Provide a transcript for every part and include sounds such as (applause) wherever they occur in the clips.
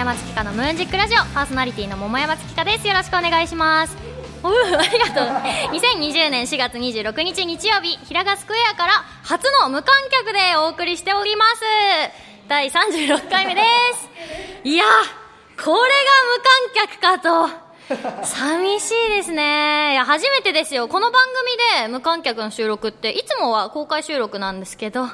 山月花のムーンジックラジオパーソナリティの桃山月花です。よろしくお願いします。おうありがとう。2020年4月26日日曜日平賀スクエアから初の無観客でお送りしております。第36回目です。いやこれが無観客かと。寂しいですね。いや初めてですよ。この番組で無観客の収録っていつもは公開収録なんですけど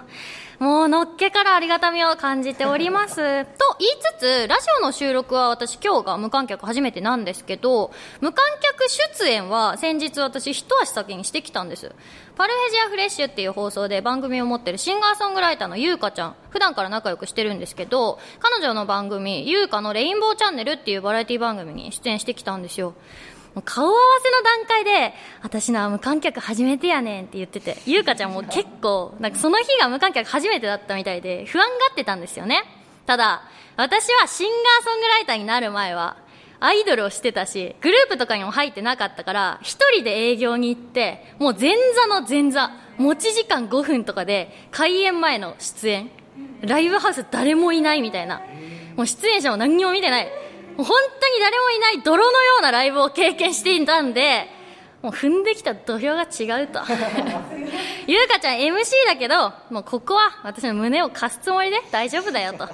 もうのっけからありがたみを感じております。(laughs) と言いつつ、ラジオの収録は私今日が無観客初めてなんですけど、無観客出演は先日私一足先にしてきたんです。パルフェジアフレッシュっていう放送で番組を持ってるシンガーソングライターのゆうかちゃん、普段から仲良くしてるんですけど、彼女の番組、ゆうかのレインボーチャンネルっていうバラエティ番組に出演してきたんですよ。もう顔合わせの段階で、私の無観客初めてやねんって言ってて、ゆうかちゃんも結構、なんかその日が無観客初めてだったみたいで、不安がってたんですよね。ただ、私はシンガーソングライターになる前は、アイドルをしてたし、グループとかにも入ってなかったから、一人で営業に行って、もう前座の前座、持ち時間5分とかで、開演前の出演、ライブハウス誰もいないみたいな。もう出演者も何にも見てない。本当に誰もいない泥のようなライブを経験していたんで、もう踏んできた土俵が違うと。ゆうかちゃん MC だけど、もうここは私の胸を貸すつもりで大丈夫だよと。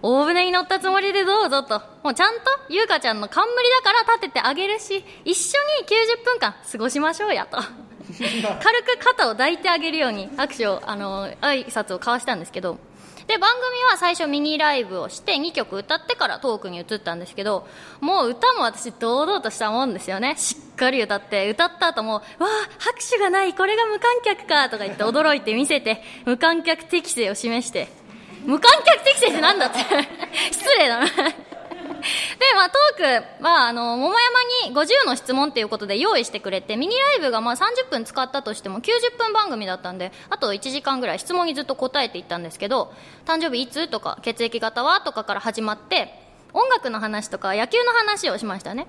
大船に乗ったつもりでどうぞと。もうちゃんとゆうかちゃんの冠だから立ててあげるし、一緒に90分間過ごしましょうやと。(laughs) 軽く肩を抱いてあげるように握手を、あの、挨拶を交わしたんですけど、で番組は最初ミニライブをして2曲歌ってからトークに移ったんですけどもう歌も私堂々としたもんですよね。しっかり歌って歌った後もわあ拍手がないこれが無観客かとか言って驚いて見せて無観客適性を示して。無観客適性って何だって。(laughs) 失礼だな、まあ、トークは、あの、桃山に50の質問っていうことで用意してくれて、ミニライブがまあ30分使ったとしても90分番組だったんで、あと1時間ぐらい質問にずっと答えていったんですけど、誕生日いつ？とか、血液型は？とかから始まって、音楽の話とか野球の話をしましたね。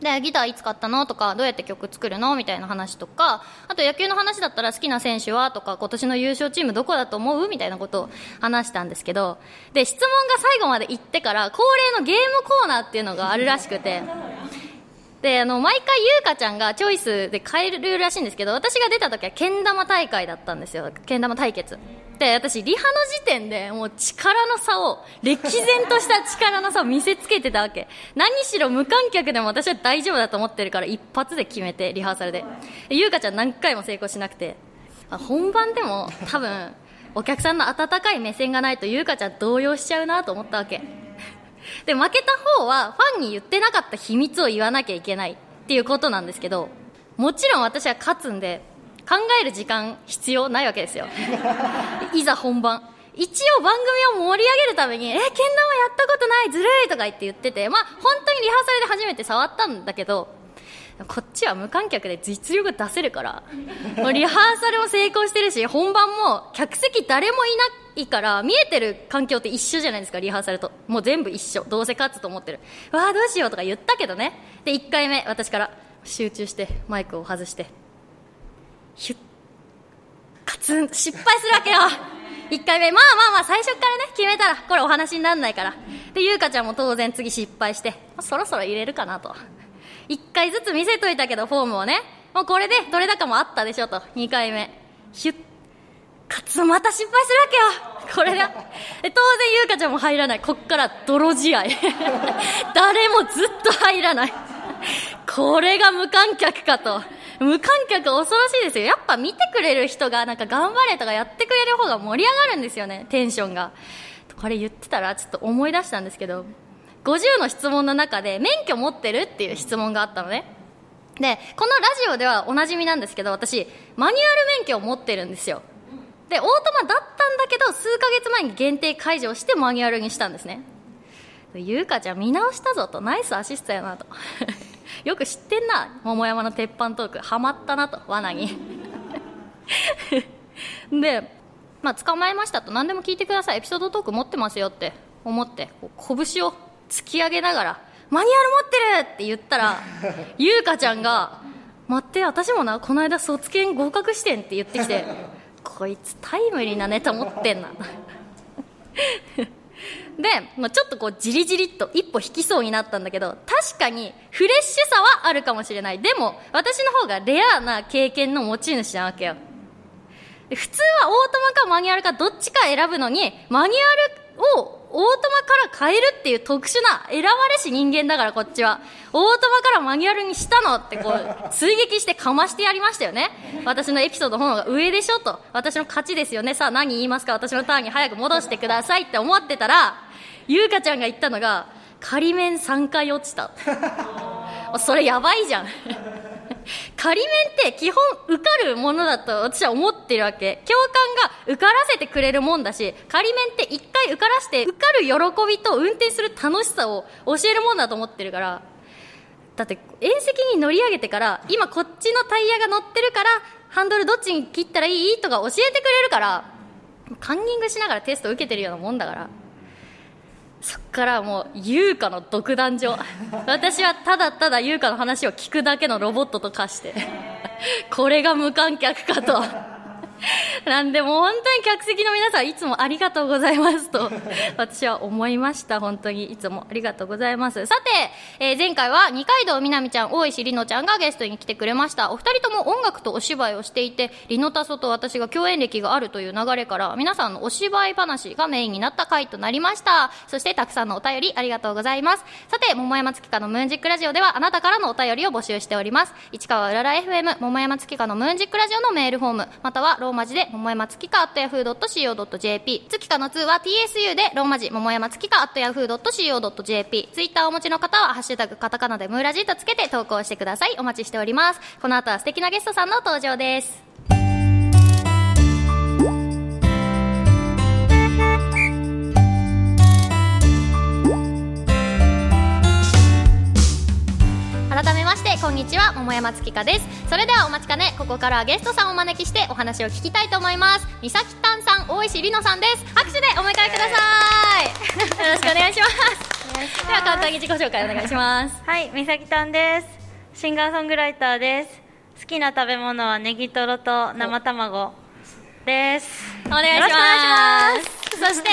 で、ギターいつ買ったの？とか、どうやって曲作るの？みたいな話とか、あと野球の話だったら好きな選手は？とか、今年の優勝チームどこだと思う？みたいなことを話したんですけど、で、質問が最後まで行ってから、恒例のゲームコーナーっていうのがあるらしくて、で、あの、毎回ゆうかちゃんがチョイスで変えるらしいんですけど、私が出た時はけん玉大会だったんですよ。けん玉対決。で、私、リハの時点でもう力の差を、歴然とした力の差を見せつけてたわけ。何しろ無観客でも私は大丈夫だと思ってるから一発で決めて、リハーサルで。でゆうかちゃん何回も成功しなくて。本番でも多分、お客さんの温かい目線がないとゆうかちゃん動揺しちゃうなと思ったわけ。で、負けた方はファンに言ってなかった秘密を言わなきゃいけないっていうことなんですけど、もちろん私は勝つんで、考える時間必要ないわけですよ。(laughs) いざ本番。一応番組を盛り上げるために、え、けん玉やったことないずるいとか言って言ってて、まあ本当にリハーサルで初めて触ったんだけど、こっちは無観客で実力出せるから、リハーサルも成功してるし、本番も客席誰もいないから、見えてる環境って一緒じゃないですか、リハーサルと。もう全部一緒。どうせ勝つと思ってる。わあ、どうしようとか言ったけどね。で、1回目、私から集中してマイクを外して、ヒュッ。カツン。失敗するわけよ。1回目まあまあまあ最初からね。決めたらこれお話にならないから。で優香ちゃんも当然次失敗して、まあ、そろそろ入れるかなと。1回ずつ見せといたけどフォームをね。もうこれでどれだかもあったでしょと。2回目。ヒュッ。カツンまた失敗するわけよこれがで当然優香ちゃんも入らないこっから泥試合 (laughs) 誰もずっと入らないこれが無観客かと無観客恐ろしいですよ。やっぱ見てくれる人がなんか頑張れとかやってくれる方が盛り上がるんですよね、テンションが。これ言ってたらちょっと思い出したんですけど、50の質問の中で免許持ってるっていう質問があったのね。で、このラジオではおなじみなんですけど、私、マニュアル免許を持ってるんですよ。で、オートマだったんだけど、数ヶ月前に限定解除してマニュアルにしたんですね。ゆうかちゃん見直したぞと、ナイスアシストやなと。(laughs) よく知ってんな。桃山の鉄板トークハマったなと。罠に。(laughs) でまあ捕まえましたと。何でも聞いてください。エピソードトーク持ってますよって。思って。拳を突き上げながらマニュアル持ってるって言ったら (laughs) 優香ちゃんが待って私もなこの間卒検合格してんって言ってきて。こいつタイムリーなネタ持ってんな。(laughs) で、まあ、ちょっとこうじりじりっと一歩引きそうになったんだけど確かにフレッシュさはあるかもしれない。でも私の方がレアな経験の持ち主なわけよ。普通はオートマかマニュアルかどっちか選ぶのにマニュアルをオートマから変えるっていう特殊な選ばれし人間だからこっちは。オートマからマニュアルにしたのってこう (laughs) 追撃してかましてやりましたよね。私のエピソードの方が上でしょと。私の勝ちですよね。さあ何言いますか。私のターンに早く戻してくださいって思ってたら優香ちゃんが言ったのが仮面3回落ちた。(laughs) それやばいじゃん (laughs) 仮面って基本受かるものだと私は思ってるわけ。教官が受からせてくれるもんだし仮面って一回受からして受かる喜びと運転する楽しさを教えるもんだと思ってるから。だって縁石に乗り上げてから今こっちのタイヤが乗ってるからハンドルどっちに切ったらいい？とか教えてくれるから。カンニングしながらテスト受けてるようなもんだから。そっからもう優香の独壇場。私はただただ優香の話を聞くだけのロボットと化してこれが無観客かと。(laughs) なんでもう本当に客席の皆さんいつもありがとうございますと (laughs) 私は思いました。本当にいつもありがとうございます。さて、えー、前回は二階堂みなみちゃん大石里乃ちゃんがゲストに来てくれました。お二人とも音楽とお芝居をしていてリノタソと私が共演歴があるという流れから皆さんのお芝居話がメインになった回となりました。そしてたくさんのお便りありがとうございます。さて桃山月花のムーンジックラジオではあなたからのお便りを募集しております。市川うらら FM 桃山月花のムーンジックラジオのメールフォームまたはローマ字で桃山月花 at yahoo.co.jp 月花の2は TSU でローマ字桃山月花 at yahoo.co.jp ツイッターをお持ちの方はハッシュタグカタカナでムーラジーとつけて投稿してください。お待ちしております。この後は素敵なゲストさんの登場です。改めましてこんにちは桃山月花です。それではお待ちかねここからはゲストさんをお招きしてお話を聞きたいと思います。三崎丹さん大石里乃さんです。拍手でお迎えください。よろしくお願いします。では簡単に自己紹介お願いします。はい三崎丹です。シンガーソングライターです。好きな食べ物はネギトロと生卵です。お願いします。そして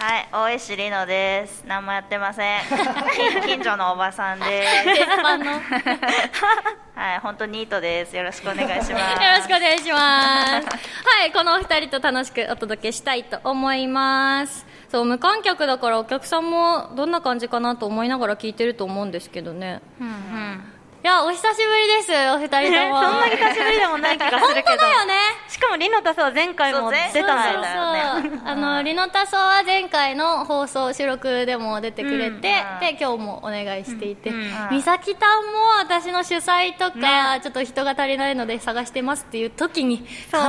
はい大石里乃です。何もやってません。(laughs) 近所のおばさんで。す鉄板の。(laughs) はい本当ニートです。よろしくお願いします。(laughs) よろしくお願いします。はいこのお二人と楽しくお届けしたいと思います。そう無観客だからお客さんもどんな感じかなと思いながら聞いてると思うんですけどね。うんうんいやお久しぶりですお二人とも。そんなに久しぶりでもない気がするけど。本当だよね。しかもリノタさんは前回も出た回んだよね。そうあのリノタソは前回の放送収録でも出てくれて、うん。で今日もお願いしていて、うん。うん。美咲たんも私の主催とか、ね。ちょっと人が足りないので探してますっていう時に必ず現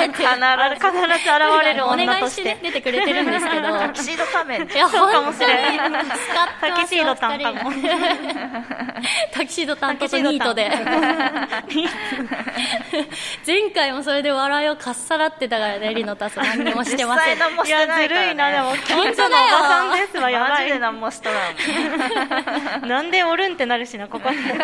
れて。必必ず現れるお女とし願いしてて出てくれてるんですけど。タキシード仮面いやそうかも本当にしれない。使ってますタキシード担当も。お二人タキシード担当とニートで。(laughs) 前回もそれで笑いをかっさらってたからねリノタス何にもしてません。実際何もしていやないから、ね、ずるいなでも。本近当だよ。所のおばさんですわやばマジでい。何もしとらんなんでおるんってなるしなここに。いや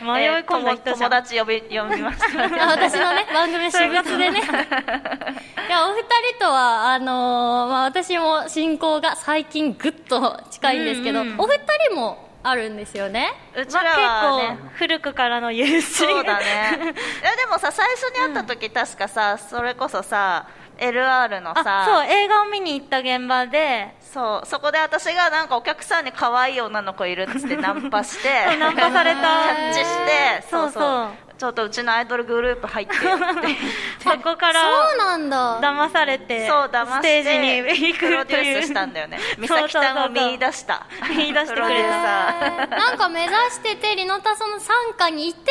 迷い込んだ人じゃん友友達呼び呼びました。(laughs) 私のね番組の私物でね。(laughs) いやお二人とはあのーまあ、私も親交が最近ぐっと近いんですけど、うんうん。お二人もあるんですよね。うちらまあはね結構古くからの友人。そうだね。(laughs) いやでもさ最初に会った時、確かさそれこそさ LR のあさそう映画を見に行った現場で。そうそこで私がなんかお客さんに可愛い女の子いるっつってナンパして (laughs) ナンパされた。(laughs) キャッチしてそうそうちょっとうちのアイドルグループ入ってよって。(laughs) そこからそうなんだ。騙されてそう騙してステージに行くプロデュースしたんだよね。美そう咲さんを見出した。見出してくれた。なんか目指しててリノタソの傘下にいて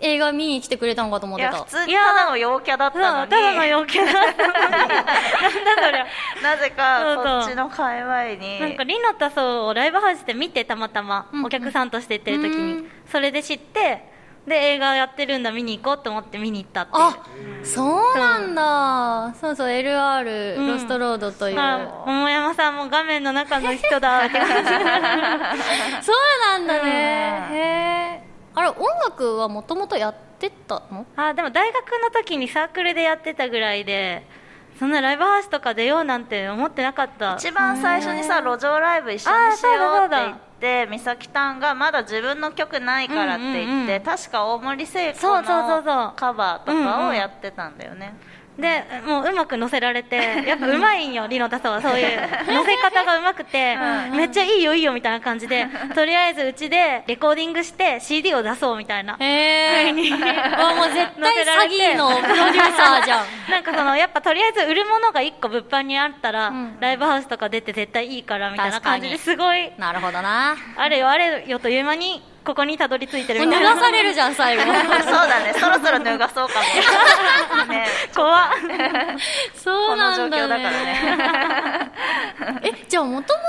映画見に来てくれたのかと思ってた。ーいや普通にただの陽キャだったそうのにただの陽キャだったのに。なんだそりゃ。(laughs) なぜかそうそう。こっちの界隈に。なんかリノタソをライブハウスで見てたまたま、お客さんとして行ってる時に、うん。それで知ってで映画やってるんだ。見に行こうと思って見に行ったっていう。あそうなんだ。そうそう LR、うん。ロストロードという、はい桃山さんも画面の中の人だって感じ。そうなんだね、へえ。あれ音楽はもともとやってたの？あでも大学の時にサークルでやってたぐらいでそんなライブハウスとか出ようなんて思ってなかった。一番最初にさ路上ライブ一緒にしようって言って美咲たんがまだ自分の曲ないからって言って、うんうんうん確か大森聖子そうそうそうそう。のカバーとかをやってたんだよね、でもううまく乗せられて (laughs) やっぱうまいんよりのたさんは。そういう (laughs) 乗せ方がうまくて。うんめっちゃいいよいいよみたいな感じで (laughs) とりあえずうちでレコーディングして CD を出そうみたいな。へえに。わもう絶対詐欺のプロデューサーじゃん。なんかそのやっぱとりあえず売るものが1個物販にあったら、うん。ライブハウスとか出て絶対いいからみたいな感じですごいなるほどな。あれよあれよという間にここにたどり着いてるみたいな。がされるじゃん最後。(laughs) そうだね。そろそろ脱がそうかもね。(laughs) 怖っ。そうなんだ、ね、この状況だからね。えじゃあもとも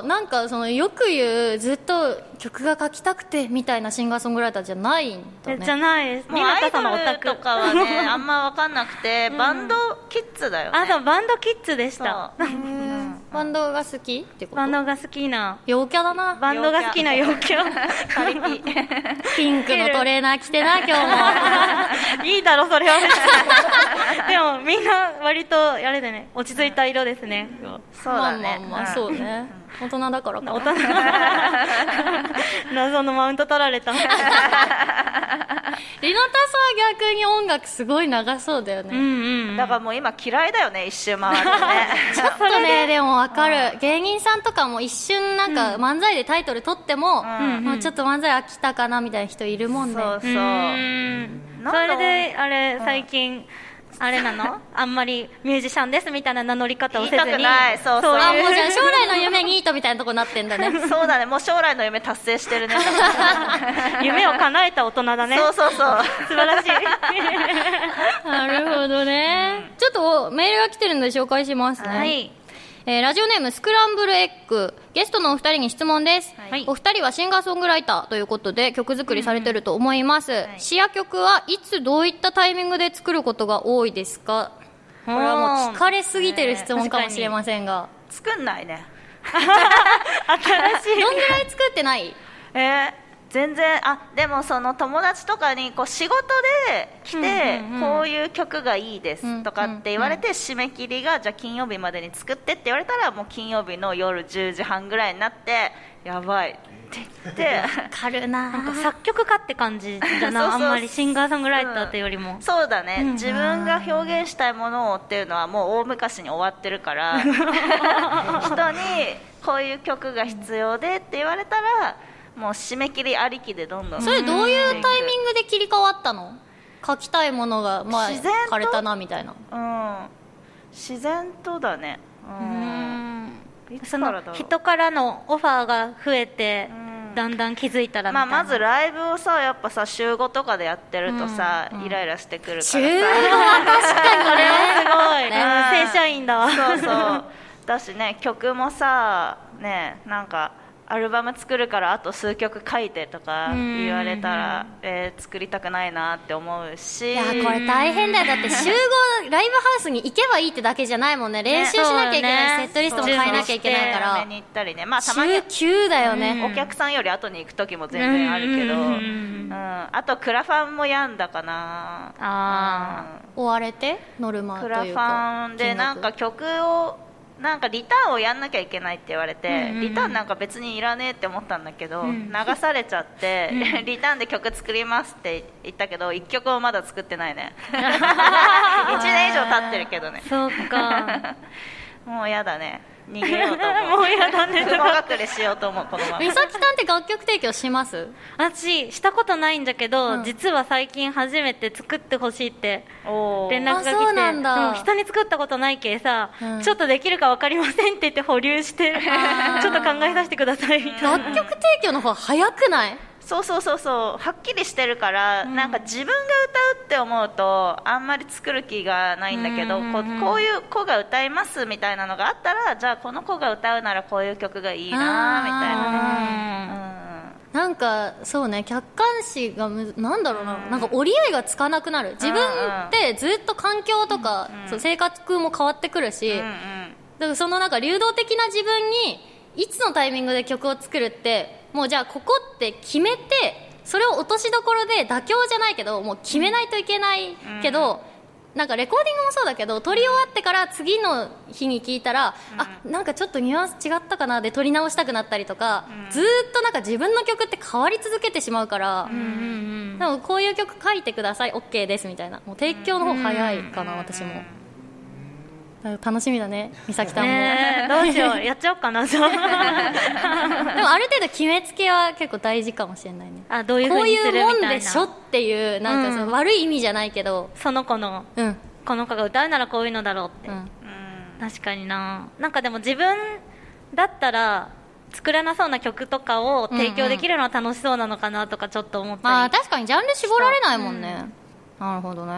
となんかそのよく言うずっと曲が書きたくてみたいなシンガーソングライターじゃないんだね。じゃない。ですもうアイドルとかはね。あんま分かんなくて、バンドキッズだよね。あそうバンドキッズでした (laughs) バンドが好きってこと？バンドが好きな。陽キャだな。バンドが好きな陽キャ。ピ。ピンクの (laughs) トレーナー着てな (laughs) 今日も。いいだろそれは。(laughs) でもみんな割とあれでね。落ち着いた色ですね。そうだね。まあまあまあそうね大人だからか大人。謎のマウント取られた。(laughs) リノタスは逆に音楽すごい長そうだよね、うんうん。だからもう今嫌いだよね一周回ってね。(laughs) ちょっとね。でもわかる。芸人さんとかも一瞬なんか漫才でタイトル取っても、ん。もうちょっと漫才飽きたかなみたいな人いるもんね。そうそう。それであれ最近あれなの？(laughs) あんまりミュージシャンですみたいな名乗り方をせずに。言いたくない。そうそう。あもうじゃ将来トみたいなとこになってんだね。(laughs) そうだね。もう将来の夢達成してるね。(laughs) 夢を叶えた大人だね。そうそうそう。素晴らしい。(laughs) なるほどね、ちょっとメールが来てるので紹介しますね、はい。えーラジオネームスクランブルエッグ。ゲストのお二人に質問です、はい。お二人はシンガーソングライターということで曲作りされてると思います、い。詩や曲はいつどういったタイミングで作ることが多いですか？これはもう聞かれすぎてる質問かもしれませんが、作んないね新しい。どんぐらい作ってない？えー全然。あでもその友達とかにこう仕事で来て、うんうんうん。こういう曲がいいですとかって言われて、締め切りがじゃあ金曜日までに作ってって言われたらもう金曜日の夜10時半ぐらいになってやばい言って。かるな。なんか作曲家って感じだな。そうそう。あんまりシンガーソングライターってよりも、そうだね、うん。うん自分が表現したいものをっていうのはもう大昔に終わってるから (laughs) 人にこういう曲が必要でって言われたらもう締め切りありきでどんどん。それどういうタイミングで切り替わったの？書きたいものがまあ自然と枯れたなみたいな。うん。自然とだね。ううん。その人からのオファーが増えて、うんだんだん気づいたらみまあ、まずライブをさやっぱさ週5とかでやってるとさ、イライラしてくるからさ。週5は確かにこれはすごい、ね正社員だわ。そうそう。だしね曲もさねなんかアルバム作るからあと数曲書いてとか言われたら、えー作りたくないなって思うし。いやこれ大変だよ。だって (laughs) 集合ライブハウスに行けばいいってだけじゃないもんね。練習しなきゃいけない、ね。セットリストも変えなきゃいけないから。に行ったりね。まあたまに週9だよね、お客さんより後に行く時も全然あるけど、ううん。んうん。あとクラファンも病んだかな。あ追われて？ノルマというか。クラファンでなんか曲をなんかリターンをやんなきゃいけないって言われて、うんうんうん。リターンなんか別にいらねえって思ったんだけど、ん。流されちゃって、(laughs) リターンで曲作りますって言ったけど1曲もまだ作ってないね。(laughs) 1年以上経ってるけどね。ーそうか。(laughs) もうやだね逃げようと思う。もうやだね雲隠れしようと思うこのまま。美咲さんって楽曲提供します？私したことないんだけど、うん。実は最近初めて作ってほしいって連絡が来てあそうなんだ。人に作ったことないけさ、うん。ちょっとできるか分かりませんって言って保留して (laughs) ちょっと考えさせてくださいみたいな。楽曲提供の方が早くない？そうそうそうそう。はっきりしてるから、なんか自分が歌うって思うとあんまり作る気がないんだけど、うんうんうんこうこういう子が歌いますみたいなのがあったらじゃあこの子が歌うならこういう曲がいいなみたいなね、なんかそうね客観視がむなんだろうな、なんか折り合いがつかなくなる。自分ってずっと環境とか、そう生活も変わってくるし、うんうん。だからそのなんか流動的な自分にいつのタイミングで曲を作るってもうじゃあここって決めてそれを落としどころで妥協じゃないけどもう決めないといけないけど、なんかレコーディングもそうだけど撮り終わってから次の日に聞いたら、あなんかちょっとニュアンス違ったかなで撮り直したくなったりとか、ずーっとなんか自分の曲って変わり続けてしまうから、うんうんでもこういう曲書いてください OK ですみたいな。もう提供の方早いかな、私も楽しみだね美咲さんも、どうしようやっちゃおうかな (laughs) でもある程度決めつけは結構大事かもしれないね。あどういうこういふうもんでしょっていうなんかその、うん。悪い意味じゃないけど。その子のうん。この子が歌うならこういうのだろうって、うん。うん。確かにな。なんかでも自分だったら作らなそうな曲とかを提供できるのは楽しそうなのかなとかちょっと思ったり、まあ確かにジャンル絞られないもんね、なるほどね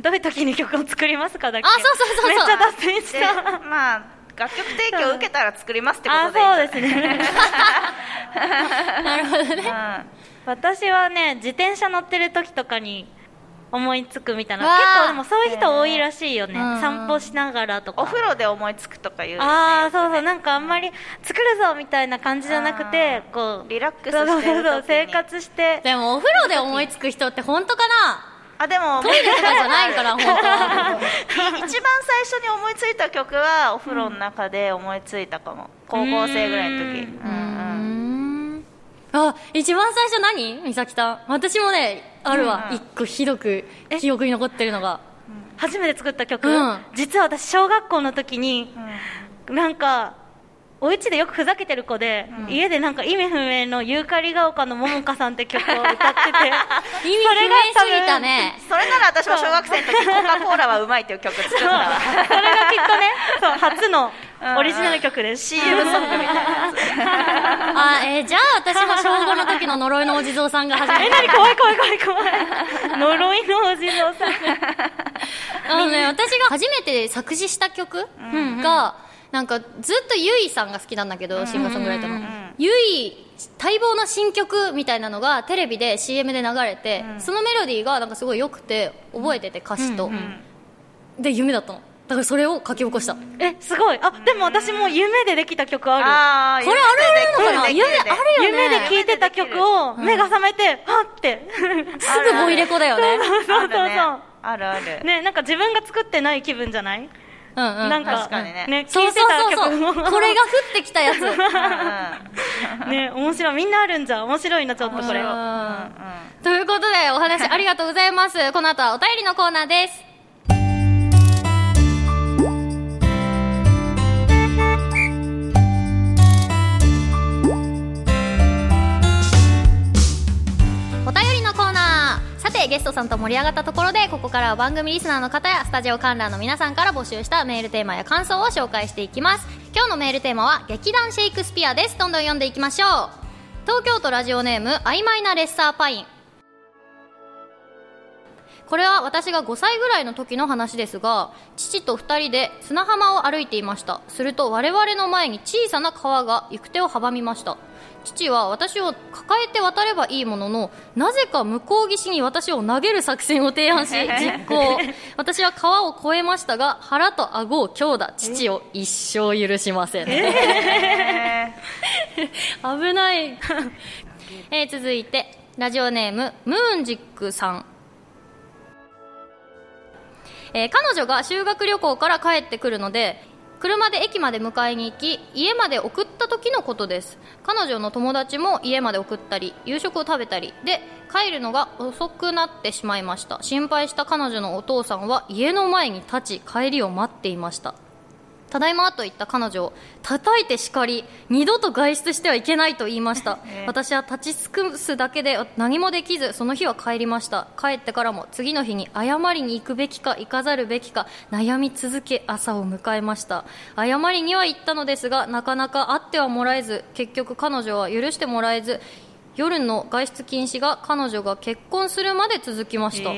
どういう時に曲を作りますかだっけ？あそうそうそうそう。めっちゃ脱線しでたまあ楽曲提供を受けたら作りますってこあとで。いいんそうですね。(laughs) なるほどね。私はね自転車乗ってる時とかに思いつくみたいな。結構でもそういう人多いらしいよね、うん。散歩しながらとか。お風呂で思いつくとかいうよね。ああそうそう。なんかあんまり作るぞみたいな感じじゃなくてあこうリラックスして生活して。でもお風呂で思いつく人って本当かな？あでも。トイレとかじゃないから (laughs) 本当一番最初に思いついた曲はお風呂の中で思いついたかも、高校生ぐらいの時。うん。あ一番最初何？美咲さん。私もねあるわ。うん一個ひどく記憶に残ってるのが。初めて作った曲、うん。実は私小学校の時になんかお家でよくふざけてる子で、うん。家でなんか意味不明のユーカリが丘の桃香さんって曲を歌ってて (laughs) 意味不明すぎたね。それなら私も小学生の時コカ・コーラはうまいっていう曲作ったわ。それがきっとね。(laughs) そう初のオリジナル曲です、CM ソングみたいなあえーじゃあ私も小5の時の呪いのお地蔵さんが初めてえ何？怖い怖い怖い怖い。呪いのお地蔵さん。あのね、私が初めて作詞した曲が、なんかずっとゆいさんが好きなんだけど、シンガーソングライターの。うんうんうん。ゆい、待望の新曲みたいなのがテレビで CM で流れて、そのメロディーがなんかすごい良くて、覚えてて歌詞と。で、夢だったの。だからそれを書き起こした。こえすごい。あでも私も夢でできた曲ある。あーれあるのかな？夢あるよ夢ね。で聴いてた曲を目が覚めてはって。すぐボイレコだよね。(laughs) そうそうそう。あるね。あるある。ねなんか自分が作ってない気分じゃない？うんうん。なんか確かにねそう聴いてたそうそう曲もそう。これが降ってきたやつ。(laughs) ね面白いみんなあるんじゃ面白いなちょっとこれうんうんということでお話ありがとうございます。この後はお便りのコーナーです。さてゲストさんと盛り上がったところでここからは番組リスナーの方やスタジオ観覧の皆さんから募集したメールテーマや感想を紹介していきます。今日のメールテーマは劇団シェイクスピアです。どんどん読んでいきましょう。東京都ラジオネーム曖昧なレッサーパイン。これは私が5歳ぐらいの時の話ですが父と2人で砂浜を歩いていました。すると我々の前に小さな川が行く手を阻みました。父は私を抱えて渡ればいいもののなぜか向こう岸に私を投げる作戦を提案し (laughs) 実行。私は川を越えましたが腹と顎を強打。父を一生許しません、え (laughs) 危ない、えー続いてラジオネームムーンジックさんえー彼女が修学旅行から帰ってくるので車で駅まで迎えに行き家まで送った時のことです。彼女の友達も家まで送ったり夕食を食べたりで帰るのが遅くなってしまいました。心配した彼女のお父さんは家の前に立ち帰りを待っていました。ただいまと言った彼女を叩いて叱り二度と外出してはいけないと言いました、(laughs) えー私は立ち尽くすだけで何もできずその日は帰りました。帰ってからも次の日に謝りに行くべきか行かざるべきか悩み続け朝を迎えました。謝りには行ったのですがなかなか会ってはもらえず結局彼女は許してもらえず夜の外出禁止が彼女が結婚するまで続きました、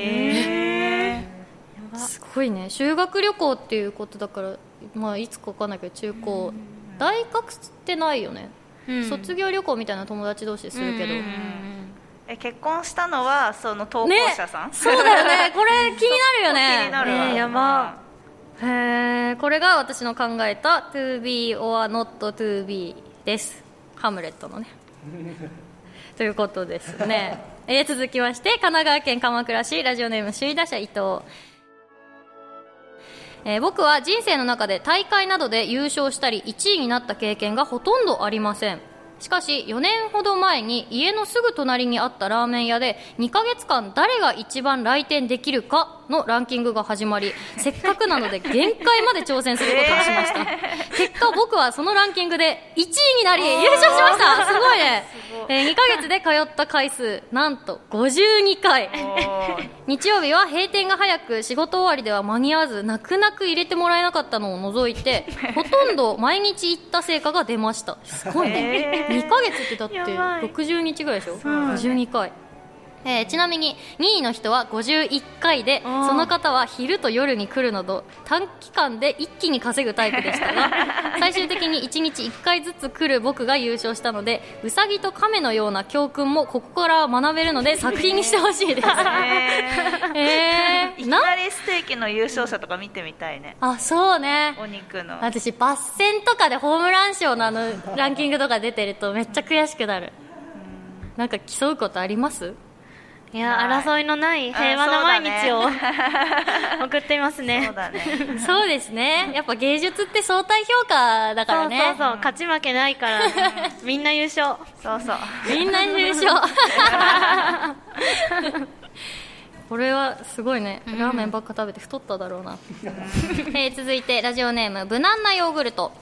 すごいね。修学旅行っていうことだから、まあ、いつか分かんないけど中高。大学ってないよね、うん。卒業旅行みたいな友達同士でするけど、え結婚したのはその投稿ね者さん、そうだよね。(laughs) これ気になるよね。気になるわ、えーやば。へえこれが私の考えた to be or not to be です。ハムレットのね。(laughs) ということですね、えー続きまして神奈川県鎌倉市。ラジオネーム首位打者伊藤えー僕は人生の中で大会などで優勝したり1位になった経験がほとんどありません。しかし4年ほど前に家のすぐ隣にあったラーメン屋で2ヶ月間誰が一番来店できるかのランキングが始まりせっかくなので限界まで挑戦することにしました、結果僕はそのランキングで1位になり優勝しました。すごいね。えー2ヶ月で通った回数なんと52回。日曜日は閉店が早く仕事終わりでは間に合わず泣く泣く入れてもらえなかったのを除いて (laughs) ほとんど毎日行った成果が出ました。すごいね、2ヶ月ってだってやばい。60日ぐらいでしょ、52回えーちなみに2位の人は51回でー。その方は昼と夜に来るなど短期間で一気に稼ぐタイプでしたが (laughs) 最終的に1日1回ずつ来る僕が優勝したのでウサギとカメのような教訓もここから学べるので作品にしてほしいです。え (laughs) えー、ーいきななりステーキの優勝者とか見てみたいね。あそうね。お肉の。私バッセンとかでホームラン賞のあのランキングとか出てるとめっちゃ悔しくなる。なんか競うことあります？いやない。争いのない平和な毎日を (laughs) 送っていますね。そうだね。(laughs) そうですね。やっぱ芸術って相対評価だからね。そうそうそう。勝ち負けないから。みんな優勝。そうそう。みんな優勝。(laughs) これはすごいね。ラーメンばっか食べて太っただろうな、えー続いてラジオネーム無難なヨーグルト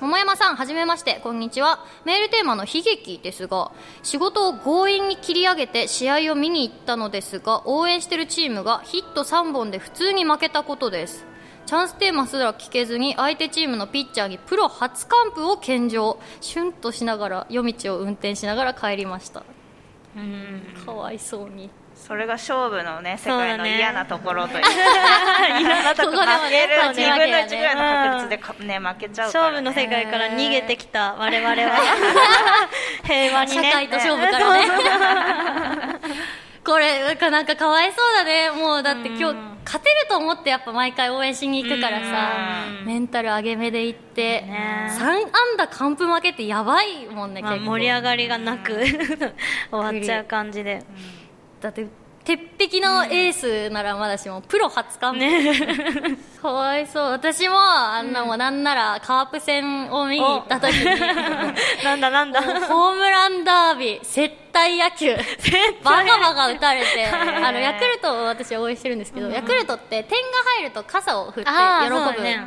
桃山さんはじめまして。こんにちは。メールテーマの悲劇ですが仕事を強引に切り上げて試合を見に行ったのですが応援してるチームがヒット3本で普通に負けたことです。チャンステーマすら聞けずに相手チームのピッチャーにプロ初完封を献上。シュンとしながら夜道を運転しながら帰りました。うん。かわいそうに。それが勝負のね世界の嫌なところという (laughs) 嫌なとこここでも負けるそう2分の1ぐらいねの確率でかね。負けちゃうから勝ね負の世界から逃げてきた我々は。(laughs) 平和にね。社会と勝負からね。(laughs) これなんかなんかかわいそうだね。もうだって今日うん勝てると思ってやっぱ毎回応援しに行くからさうん。メンタル上げ目で行ってね。3安打完封負けってやばいもんねまあ、結構。盛り上がりがなく (laughs) 終わっちゃう感じで。だって鉄壁のエースならまだしもプロ初完封。ね。かわいそう。私もあんなもんなんならカープ戦を見に行った時に。なんだなんだ。ホームランダービー接待野球。バカバカ打たれて。(laughs) あのヤクルトを私は応援してるんですけど、ヤクルトって点が入ると傘を振って喜ぶ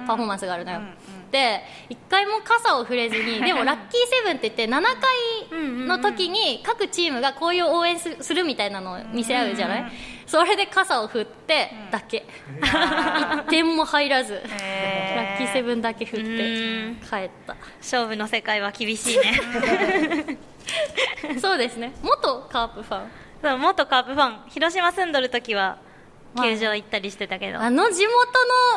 パフォーマンスがあるのよ、うんうんで一回も傘を振れずに (laughs) でもラッキーセブンって言って7回の時に各チームがこういう応援すするみたいなのを見せ合うじゃない、それで傘を振ってだけ、1点も入らず、ラッキーセブンだけ振ってうん。帰った。勝負の世界は厳しいね。(laughs) そうですね。元カープファン。元カープファン広島住んどる時はまあ球場行ったりしてたけど、あの地元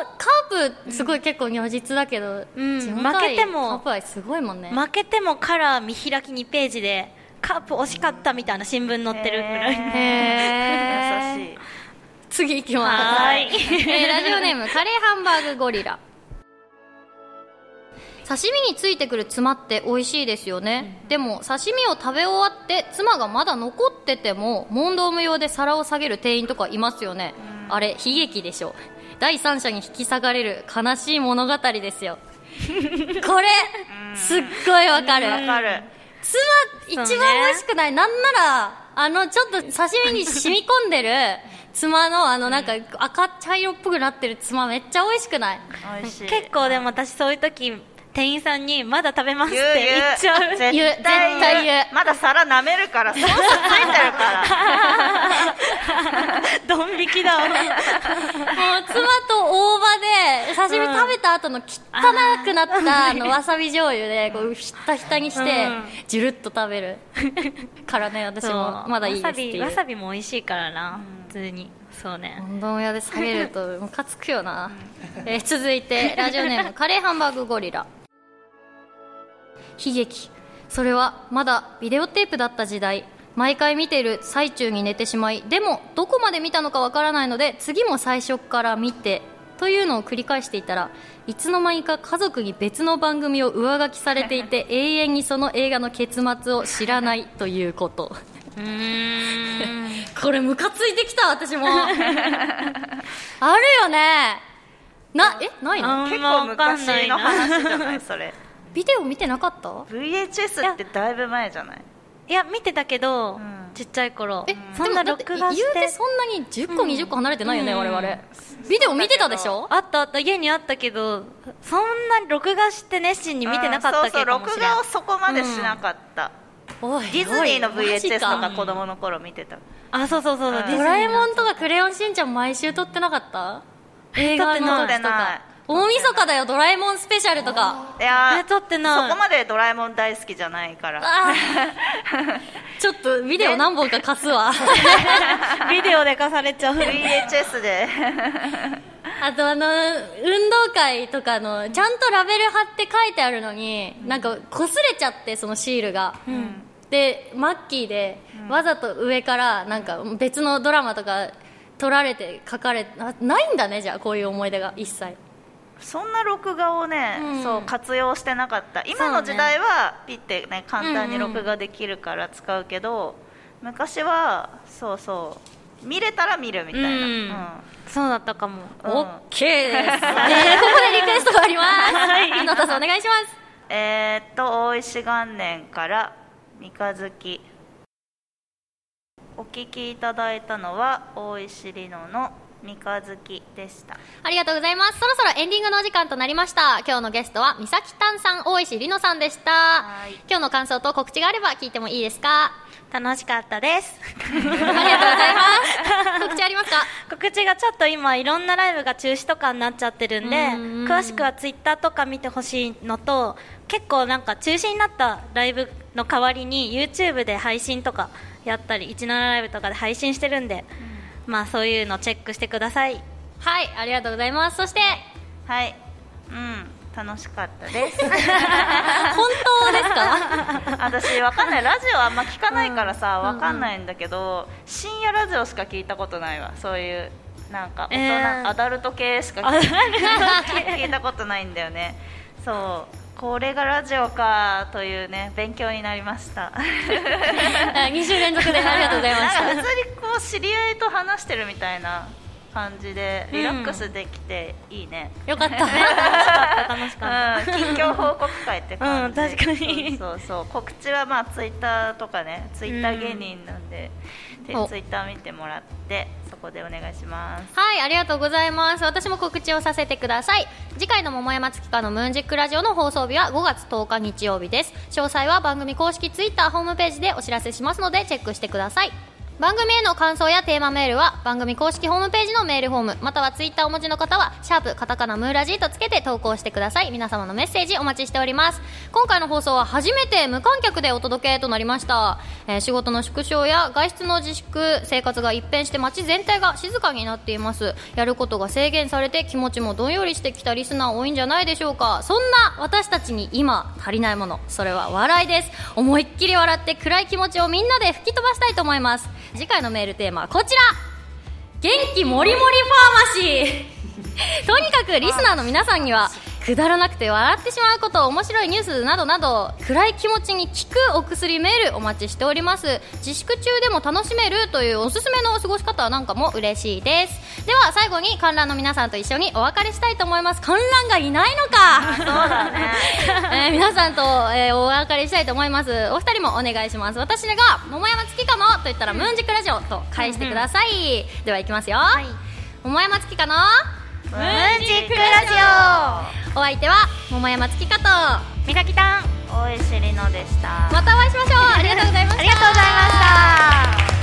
のカープすごい結構如実だけど、うん地元愛負けてもカープ愛すごいもんね、負けてもカラー見開き2ページでカープ惜しかったみたいな新聞載ってるぐらい、へー。(laughs) 優しい。次行きます。はーい。えーラジオネームカレーハンバーグゴリラ刺身についてくるツマって美味しいですよね、でも刺身を食べ終わって妻がまだ残ってても問答無用で皿を下げる店員とかいますよね、あれ悲劇でしょ。第三者に引き下がれる悲しい物語ですよ。(laughs) これすっごいわかる。わかる。妻一番美味しくない、なんならあのちょっと刺身に染み込んでる (laughs) 妻のあのなんか赤茶色っぽくなってる妻めっちゃ美味しくない。結構でも私そういう時店員さんにまだ食べますって言う言う。言っちゃう。絶対言う。絶対言うまだ皿舐めるからソースついてるから。(laughs) ドン引きだわ。もう妻と大葉で刺身食べた後の汚くなったあのわさび醤油でこうひったひたにしてうん。ジュルッと食べる。からね私も。まだいいですっていう。わさびわさびも美味しいからな、普通に。そうね。うどん屋で下げるとムカつくよな、えー続いてラジオネームカレーハンバーグゴリラ悲劇。それはまだビデオテープだった時代。毎回見ている最中に寝てしまいでもどこまで見たのかわからないので次も最初から見てというのを繰り返していたらいつの間にか家族に別の番組を上書きされていて (laughs) 永遠にその映画の結末を知らない (laughs) ということ。うーん。これムカついてきた私も。(laughs) あるよね。なえ？ないの？結構昔ないなの話じゃない？それビデオ見てなかった？VHS ってだいぶ前じゃない？いや見てたけど、うん。ちっちゃい頃。えそんな録画し言うててそんなに10個、うん。20個離れてないよね、うん。我々。ビデオ見てたでしょ？あったあった家にあったけどそんなに録画して熱心に見てなかったっけうんそうそう録画をそこまでしなかった、おいディズニーの VHS とか。か子供の頃見てた。あそうそうそうドラえもんのとかクレヨンしんちゃん毎週撮ってなかった？映画の撮ってなか。い大晦日だよドラえもんスペシャルとか。いや撮ってない。そこまでドラえもん大好きじゃないから。(laughs) ちょっとビデオ何本か貸すわ。(laughs) ビデオで貸されちゃう。VHS で。あとあの運動会とかのちゃんとラベル貼って書いてあるのになんか擦れちゃってそのシールが、ん。でマッキーでわざと上からなんか別のドラマとか撮られて書かれあないんだねじゃあこういう思い出が一切そんな録画をね、うん。そう活用してなかった。今の時代はピッてね簡単に録画できるから使うけど、昔はそうそう見れたら見るみたいな、うん。うん。そうだったかも。うん。オッケーです、え (laughs) ーここでリクエストがあります。はい。お願いします。えーっと大石元年から三日月。お聞きいただいたのは大石里乃の三日月でした。ありがとうございます。そろそろエンディングのお時間となりました。今日のゲストは三崎丹さん大石里乃さんでした。はい。今日の感想と告知があれば聞いてもいいですか？楽しかったです。ありがとうございます。(laughs) 告知ありますか？告知がちょっと今いろんなライブが中止とかになっちゃってるんでうん詳しくはツイッターとか見てほしいのと結構なんか中止になったライブの代わりに YouTube で配信とかやったり17ライブとかで配信してるんで、まあそういうのチェックしてください。はいありがとうございます。そしてはい。うん楽しかったです。(laughs) 本当ですか？(laughs) 私わかんない。ラジオあんま聞かないからさうんわかんないんだけど深夜ラジオしか聞いたことないわ。そういうなんか大人、えーアダルト系しか聞い聞いたことないんだよね。そうこれがラジオかというね勉強になりました。(laughs) 2週連続でありがとうございましなんか普通にこう知り合いと話してるみたいな感じでリラックスできていいね、たよかった。(laughs) 楽しかった。楽しかった。うん、近況報告会って感じ、うん確かに。そうそう告知はまあツイッターとかねツイッター芸人なんで,、でおツイッター見てもらってそこでお願いしますはい、ありがとうございます。私も告知をさせてください。次回の桃山月花のムーンジックラジオの放送日は5月10日日曜日です。詳細は番組公式ツイッターホームページでお知らせしますのでチェックしてください。番組への感想やテーマメールは番組公式ホームページのメールフォームまたはツイッターお持ちの方はシャープカタカナムーラジーとつけて投稿してください。皆様のメッセージお待ちしております。今回の放送は初めて無観客でお届けとなりました、えー仕事の縮小や外出の自粛生活が一変して街全体が静かになっています。やることが制限されて気持ちもどんよりしてきたリスナー多いんじゃないでしょうか。そんな私たちに今足りないものそれは笑いです。思いっきり笑って暗い気持ちをみんなで吹き飛ばしたいと思います。次回のメールテーマはこちら。元気もりもりファーマシー。とにかくリスナーの皆さんにはくだらなくて笑ってしまうこと面白いニュースなどなど暗い気持ちに効くお薬メールお待ちしております。自粛中でも楽しめるというおすすめの過ごし方なんかも嬉しいです。では最後に観覧の皆さんと一緒にお別れしたいと思います。観覧がいないのか。そうだね。(laughs) えー皆さんと、えーお別れしたいと思います。お二人もお願いします。私が「桃山月花の」と言ったら「ムーンジックラジオ」と返してください、ではいきますよ、桃山月花のムーンジックラジオ。お相手は桃山月香と三垣たん。大石里乃でした。またお会いしましょう。ありがとうございました。ありがとうございました。